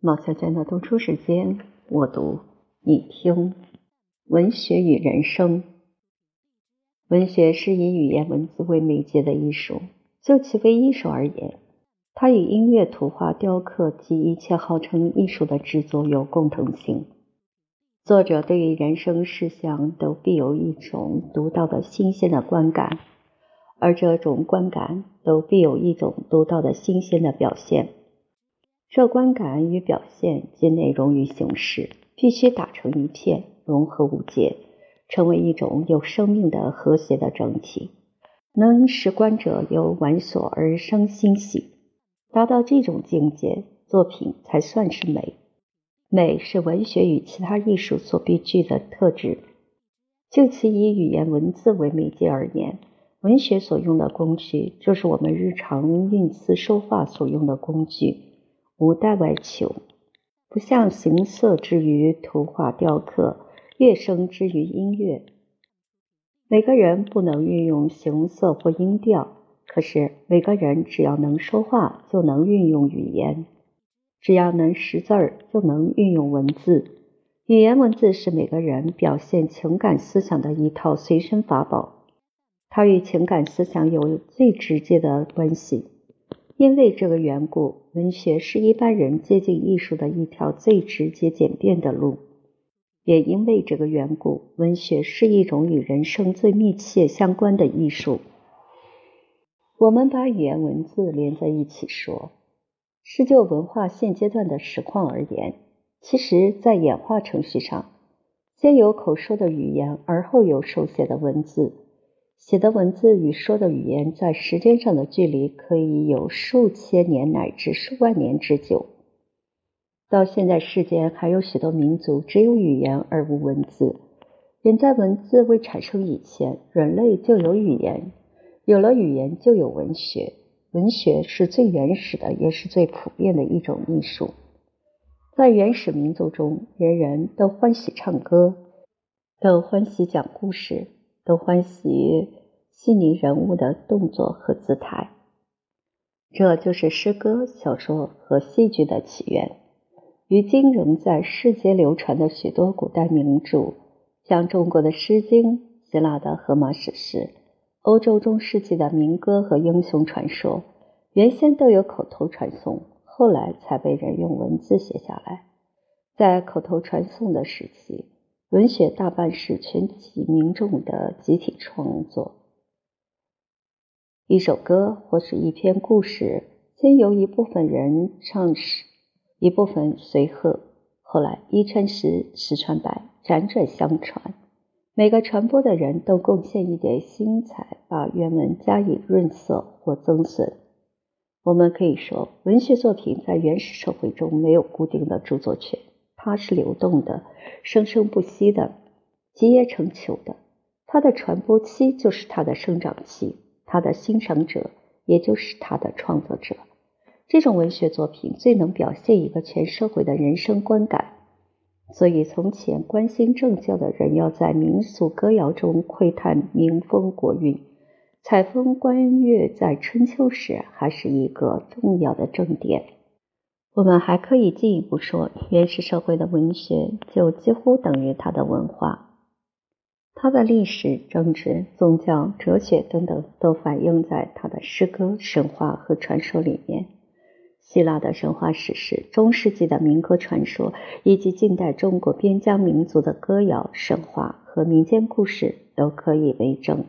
毛小娟的读书时间，我读你听。文学与人生，文学是以语言文字为媒介的艺术。就其为艺术而言，它与音乐、图画、雕刻及一切号称艺术的制作有共同性。作者对于人生事项都必有一种独到的新鲜的观感，而这种观感都必有一种独到的新鲜的表现。这观感与表现及内容与形式必须打成一片，融合无界，成为一种有生命的和谐的整体，能使观者由玩所而生欣喜。达到这种境界，作品才算是美。美是文学与其他艺术所必具的特质。就其以语言文字为媒介而言，文学所用的工具就是我们日常运词说话所用的工具。无待外求，不像形色之于图画雕刻，乐声之于音乐。每个人不能运用形色或音调，可是每个人只要能说话，就能运用语言；只要能识字儿，就能运用文字。语言文字是每个人表现情感思想的一套随身法宝，它与情感思想有最直接的关系。因为这个缘故，文学是一般人接近艺术的一条最直接简便的路。也因为这个缘故，文学是一种与人生最密切相关的艺术。我们把语言文字连在一起说，是就文化现阶段的实况而言。其实，在演化程序上，先有口说的语言，而后有手写的文字。写的文字与说的语言在时间上的距离可以有数千年乃至数万年之久。到现在，世间还有许多民族只有语言而无文字。远在文字未产生以前，人类就有语言，有了语言就有文学。文学是最原始的，也是最普遍的一种艺术。在原始民族中，人人都欢喜唱歌，都欢喜讲故事。都欢喜于细腻人物的动作和姿态，这就是诗歌、小说和戏剧的起源。如今仍在世界流传的许多古代名著，像中国的《诗经》、希腊的荷马史诗、欧洲中世纪的民歌和英雄传说，原先都有口头传颂，后来才被人用文字写下来。在口头传颂的时期。文学大半是全体民众的集体创作。一首歌或是一篇故事，先由一部分人唱诗，一部分随和，后来一传十，十传百，辗转相传。每个传播的人都贡献一点心彩，把原文加以润色或增损。我们可以说，文学作品在原始社会中没有固定的著作权。它是流动的，生生不息的，集腋成裘的。它的传播期就是它的生长期，它的欣赏者也就是它的创作者。这种文学作品最能表现一个全社会的人生观感。所以，从前关心政教的人要在民俗歌谣中窥探民风国运，采风观月，在春秋时还是一个重要的正点。我们还可以进一步说，原始社会的文学就几乎等于它的文化，它的历史、政治、宗教、哲学等等都反映在它的诗歌、神话和传说里面。希腊的神话史诗、中世纪的民歌传说，以及近代中国边疆民族的歌谣、神话和民间故事都可以为证。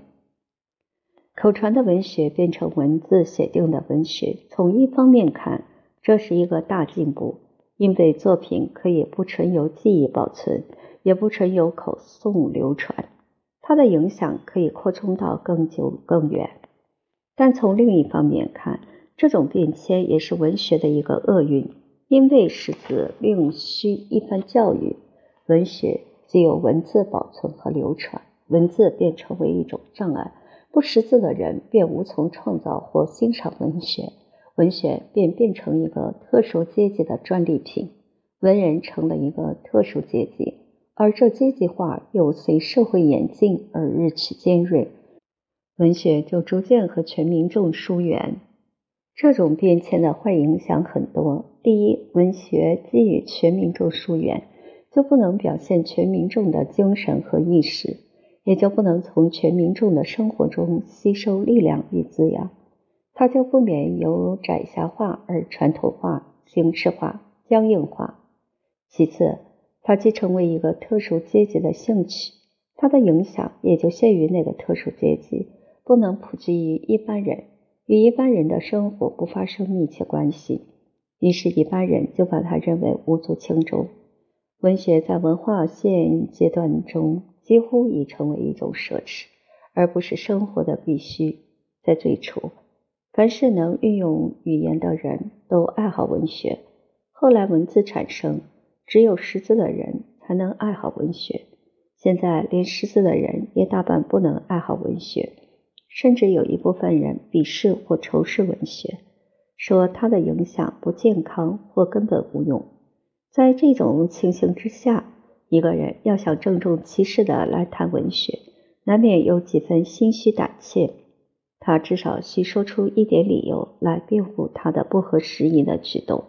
口传的文学变成文字写定的文学，从一方面看。这是一个大进步，因为作品可以不纯由记忆保存，也不纯由口诵流传，它的影响可以扩充到更久更远。但从另一方面看，这种变迁也是文学的一个厄运，因为识字另需一番教育。文学既有文字保存和流传，文字便成为一种障碍，不识字的人便无从创造或欣赏文学。文学便变成一个特殊阶级的专利品，文人成了一个特殊阶级，而这阶级化又随社会演进而日趋尖锐，文学就逐渐和全民众疏远。这种变迁的坏影响很多。第一，文学给予全民众疏远，就不能表现全民众的精神和意识，也就不能从全民众的生活中吸收力量与滋养，它就不免由窄狭化而传统化、形式化、僵硬化。其次，它既成为一个特殊阶级的兴趣，它的影响也就限于那个特殊阶级，不能普及于一般人。与一般人的生活不发生密切关系，于是，一般人就把它认为无足轻重。文学在文化现阶段中几乎已成为一种奢侈，而不是生活的必须。在最初，凡是能运用语言的人都爱好文学；后来，文字产生，只有识字的人才能爱好文学。现在，连识字的人也大半不能爱好文学。甚至有一部分人鄙视或仇视文学，说它的影响不健康或根本无用。在这种情形之下，一个人要想郑重其事地来谈文学，难免有几分心虚胆怯。他至少需说出一点理由来辩护他的不合时宜的举动。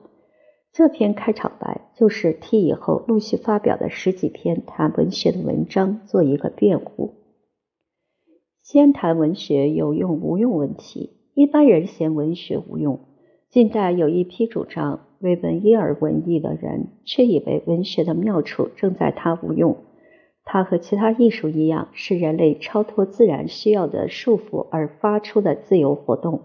这篇开场白就是替以后陆续发表的十几篇谈文学的文章做一个辩护。先谈文学有用无用问题。一般人嫌文学无用，近代有一批主张为文艺而文艺的人，却以为文学的妙处正在它无用。它和其他艺术一样，是人类超脱自然需要的束缚而发出的自由活动。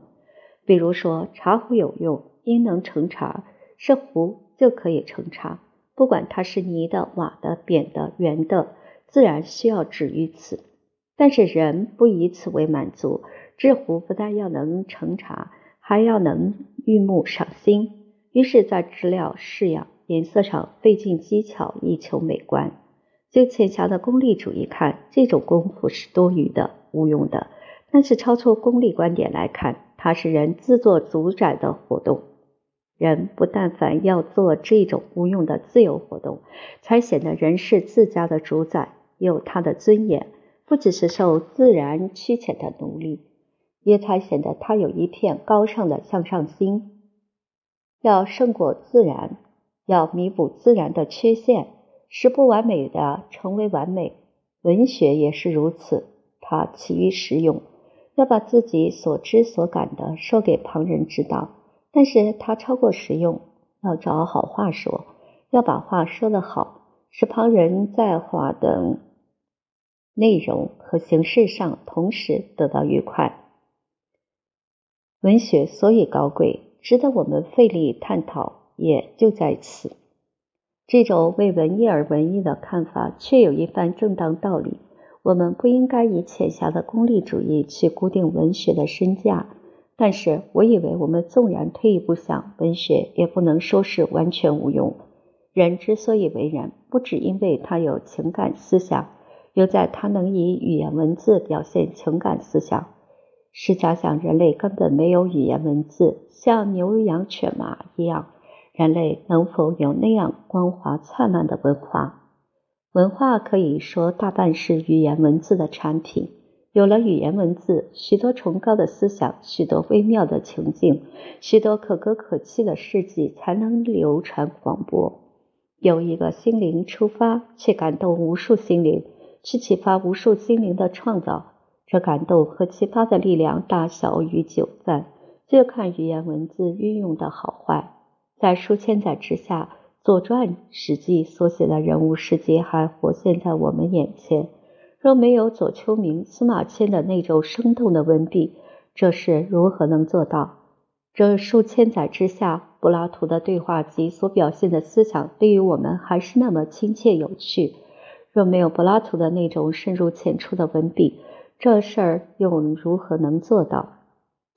比如说，茶壶有用，因能盛茶，是壶就可以盛茶，不管它是泥的、瓦的、扁的、圆的，自然需要止于此。但是人不以此为满足，制壶不但要能盛茶，还要能御目赏心。于是，在质料、式样、颜色上费尽机巧，以求美观。就浅狭的功利主义看，这种功夫是多余的、无用的；但是超出功利观点来看，它是人自作主宰的活动。人不但凡要做这种无用的自由活动，才显得人是自家的主宰，有他的尊严。不只是受自然驱遣的奴隶，也才显得他有一片高尚的向上心。要胜过自然，要弥补自然的缺陷，使不完美的成为完美。文学也是如此，它起于实用，要把自己所知所感的说给旁人知道。但是它超过实用，要找好话说，要把话说得好，使旁人在话的。内容和形式上同时得到愉快。文学所以高贵，值得我们费力探讨，也就在此。这种为文艺而文艺的看法，确有一番正当道理。我们不应该以浅狭的功利主义去固定文学的身价。但是，我以为我们纵然退一步想，文学也不能说是完全无用。人之所以为人，不只因为他有情感思想。又在他能以语言文字表现情感思想。试假想，人类根本没有语言文字，像牛羊犬马一样，人类能否有那样光华灿烂的文化？文化可以说大半是语言文字的产品。有了语言文字，许多崇高的思想，许多微妙的情境，许多可歌可泣的事迹，才能流传广播。有一个心灵出发，却感动无数心灵。去启发无数心灵的创造，这感动和启发的力量大小与久暂，就看语言文字运用的好坏。在数千载之下，《左传》《史记》所写的人物事迹还活现在我们眼前。若没有左丘明、司马迁的那种生动的文笔，这事如何能做到？这数千载之下，柏拉图的对话集所表现的思想，对于我们还是那么亲切有趣。若没有柏拉图的那种深入浅出的文笔，这事儿又如何能做到？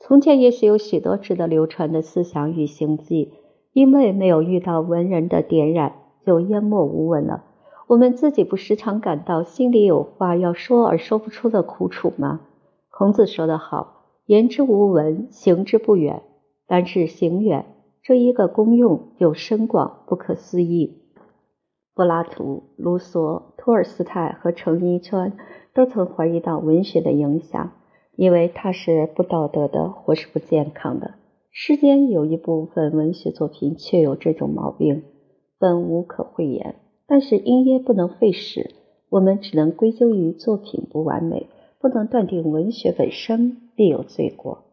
从前也许有许多值得流传的思想与行迹，因为没有遇到文人的点染，就淹没无闻了。我们自己不时常感到心里有话要说而说不出的苦楚吗？孔子说得好：“言之无文，行之不远。”但是行远这一个功用又深广不可思议。柏拉图、卢梭、托尔斯泰和程伊川都曾怀疑到文学的影响，因为它是不道德的或是不健康的。世间有一部分文学作品确有这种毛病，本无可讳言。但是因噎不能废食，我们只能归咎于作品不完美，不能断定文学本身必有罪过。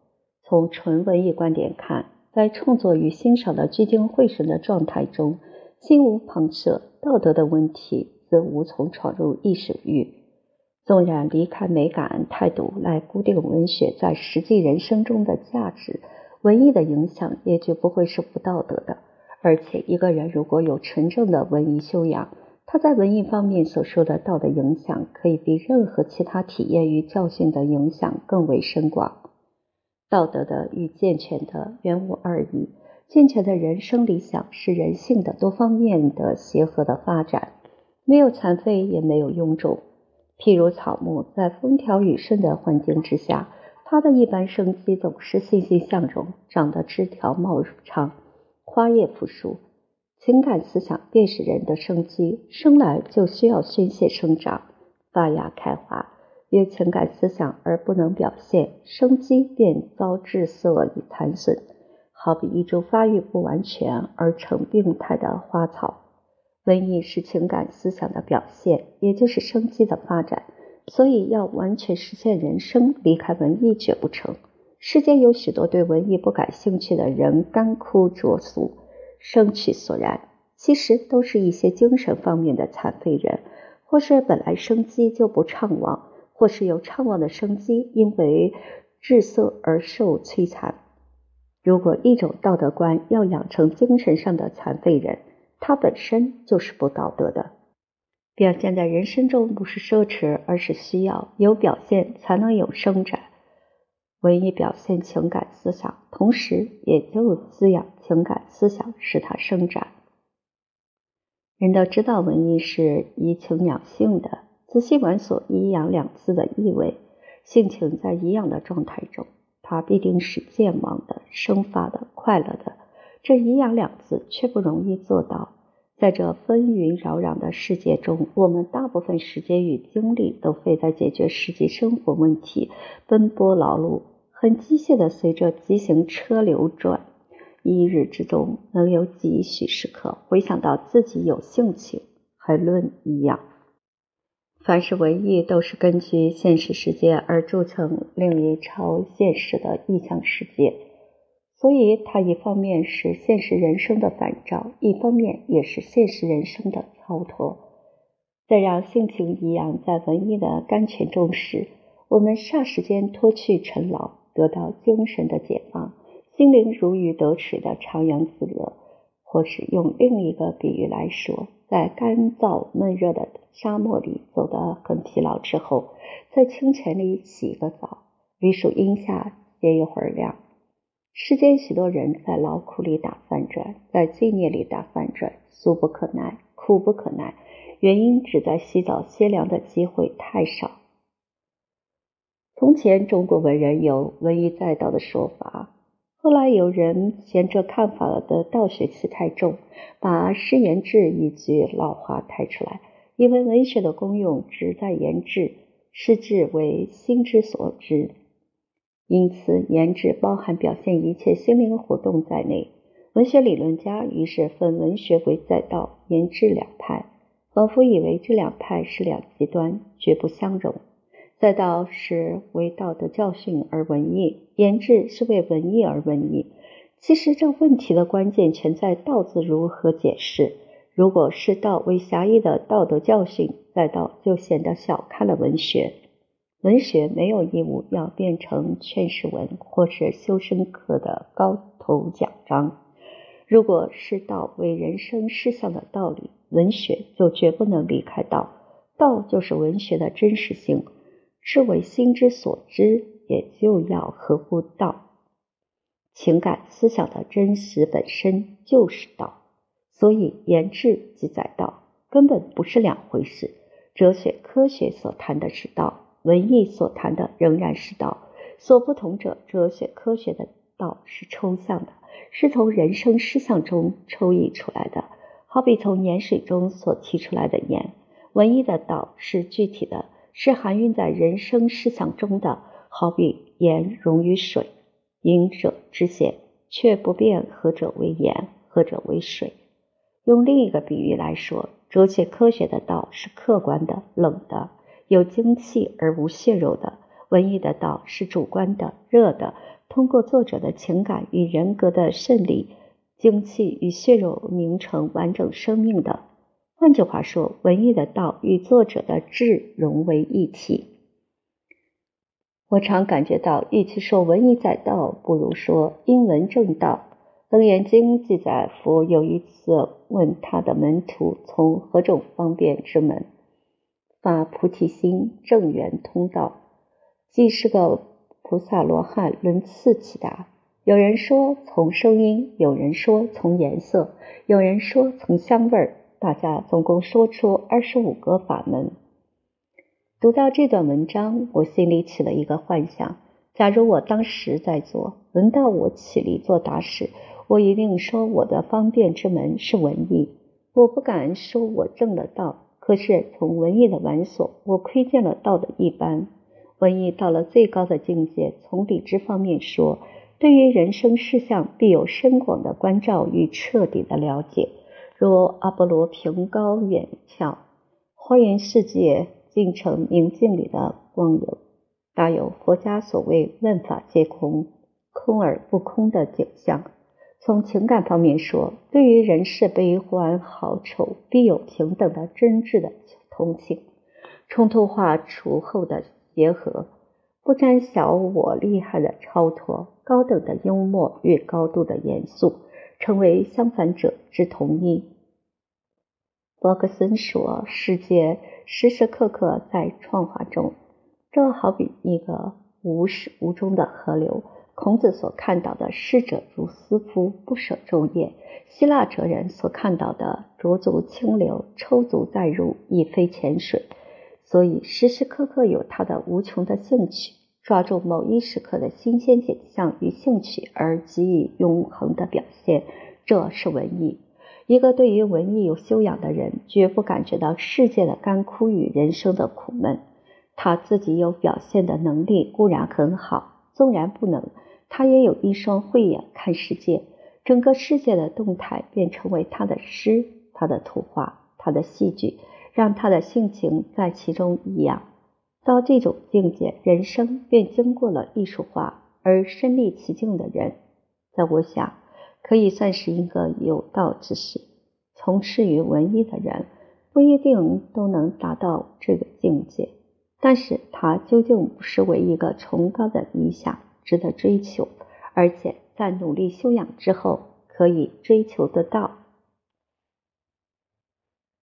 从纯文艺观点看，在创作与欣赏的聚精会神的状态中，心无旁骛，道德的问题则无从闯入意识域。纵然离开美感态度来固定文学在实际人生中的价值。文艺的影响也绝不会是不道德的，而且一个人如果有纯正的文艺修养，他在文艺方面所受的道德影响，可以比任何其他体验与教训的影响更为深广。道德的与健全的原无二异。健全的人生理想是人性的多方面的协和的发展，没有残废，也没有臃肿。譬如草木在风调雨顺的环境之下。它的一般生机总是欣欣向荣，长得枝条茂长，花叶复苏。情感思想便是人的生机，生来就需要宣泄生长、发芽开花。因情感思想而不能表现，生机便遭滞涩与残损。好比一株发育不完全而成病态的花草。瘟疫是情感思想的表现，也就是生机的发展。所以，要完全实现人生，离开文艺绝不成。世间有许多对文艺不感兴趣的人，干枯拙俗，生趣索然，其实都是一些精神方面的残废人，或是本来生机就不畅旺，或是有畅旺的生机，因为滞涩而受摧残。如果一种道德观要养成精神上的残废人，它本身就是不道德的。表现在人生中不是奢侈，而是需要有表现才能有生展。文艺表现情感思想，同时也就滋养情感思想，使它生长。人都知道文艺是怡情养性的，仔细玩索“怡养”两字的意味，性情在怡养的状态中，它必定是健忘的、生发的、快乐的。这“怡养”两字却不容易做到。在这纷纭扰攘的世界中，我们大部分时间与精力都费在解决实际生活问题，奔波劳碌，很机械的随着急行车流转。一日之中，能有几许时刻回想到自己有兴趣，还论一样。凡是文艺，都是根据现实世界而铸成另一超现实的意象世界。所以，它一方面是现实人生的反照，一方面也是现实人生的超脱。在让性情一样在文艺的甘泉中时，我们霎时间脱去尘劳，得到精神的解放，心灵如鱼得水的徜徉自得。或是用另一个比喻来说，在干燥闷热的沙漠里走得很疲劳之后，在清泉里洗个澡，绿树荫下歇一会儿凉。世间许多人在劳苦里打翻转，在罪孽里打翻转，俗不可耐，苦不可耐。原因只在洗澡歇凉的机会太少。从前中国文人有文艺载道的说法，后来有人嫌这看法的道学气太重，把诗言志一句老话抬出来，因为文学的功用只在言志，诗志为心之所知。因此，言志包含表现一切心灵活动在内。文学理论家于是分文学为载道、言志两派，仿佛以为这两派是两极端，绝不相容。载道是为道德教训而文艺，言志是为文艺而文艺。其实，这问题的关键全在“道”字如何解释。如果是道为狭义的道德教训，载道就显得小看了文学。文学没有义务要变成劝世文或是修身课的高头奖章。如果是道为人生事项的道理，文学就绝不能离开道。道就是文学的真实性，是为心之所知，也就要合乎道。情感思想的真实本身就是道，所以言志即在道，根本不是两回事。哲学科学所谈的是道。文艺所谈的仍然是道，所不同者，哲学科学的道是抽象的，是从人生思想中抽绎出来的，好比从盐水中所提出来的盐。文艺的道是具体的，是含蕴在人生思想中的，好比盐溶于水，饮者之咸，却不变何者为盐，何者为水。用另一个比喻来说，哲学科学的道是客观的、冷的，有精气而无血肉的；文艺的道是主观的、热的，通过作者的情感与人格的胜利，精气与血肉凝成完整生命的。换句话说，文艺的道与作者的志融为一体。我常感觉到，与其说文艺载道，不如说因文正道。《楞严经》记载，佛有一次问他的门徒，从何种方便之门发菩提心，正圆通道？既是个菩萨罗汉，轮次起达。有人说从声音，有人说从颜色，有人说从香味儿。大家总共说出二十五个法门。读到这段文章，我心里起了一个幻想：假如我当时在做，轮到我起立作答时，我一定说我的方便之门是文艺。我不敢说我正了道，可是从文艺的玩所，我窥见了道的一般。文艺到了最高的境界，从理智方面说，对于人生事项必有深广的关照与彻底的了解。如阿波罗凭高远眺，花园世界尽成明镜里的光影，大有佛家所谓“万法皆空，空而不空”的景象。从情感方面说，对于人世悲欢好丑，必有平等的真挚的同情，冲突化除后的结合，不沾小我厉害的超脱，高等的幽默与高度的严肃。成为相反者之同一。伯克森说：“世界时时刻刻在创化中，这好比一个无始无终的河流。孔子所看到的逝者如斯夫，不舍昼夜；希腊哲人所看到的浊足清流，抽足再入，亦非浅水。所以时时刻刻有他的无穷的兴趣。”抓住某一时刻的新鲜景象与兴趣而给予永恒的表现，这是文艺。一个对于文艺有修养的人，绝不感觉到世界的干枯与人生的苦闷。他自己有表现的能力固然很好，纵然不能，他也有一双慧眼看世界。整个世界的动态便成为他的诗、他的图画、他的戏剧，让他的性情在其中一样。到这种境界，人生便经过了艺术化，而身历其境的人，在我想，可以算是一个有道之士。从事于文艺的人，不一定都能达到这个境界，但是他究竟不失为一个崇高的理想，值得追求，而且在努力修养之后，可以追求得到。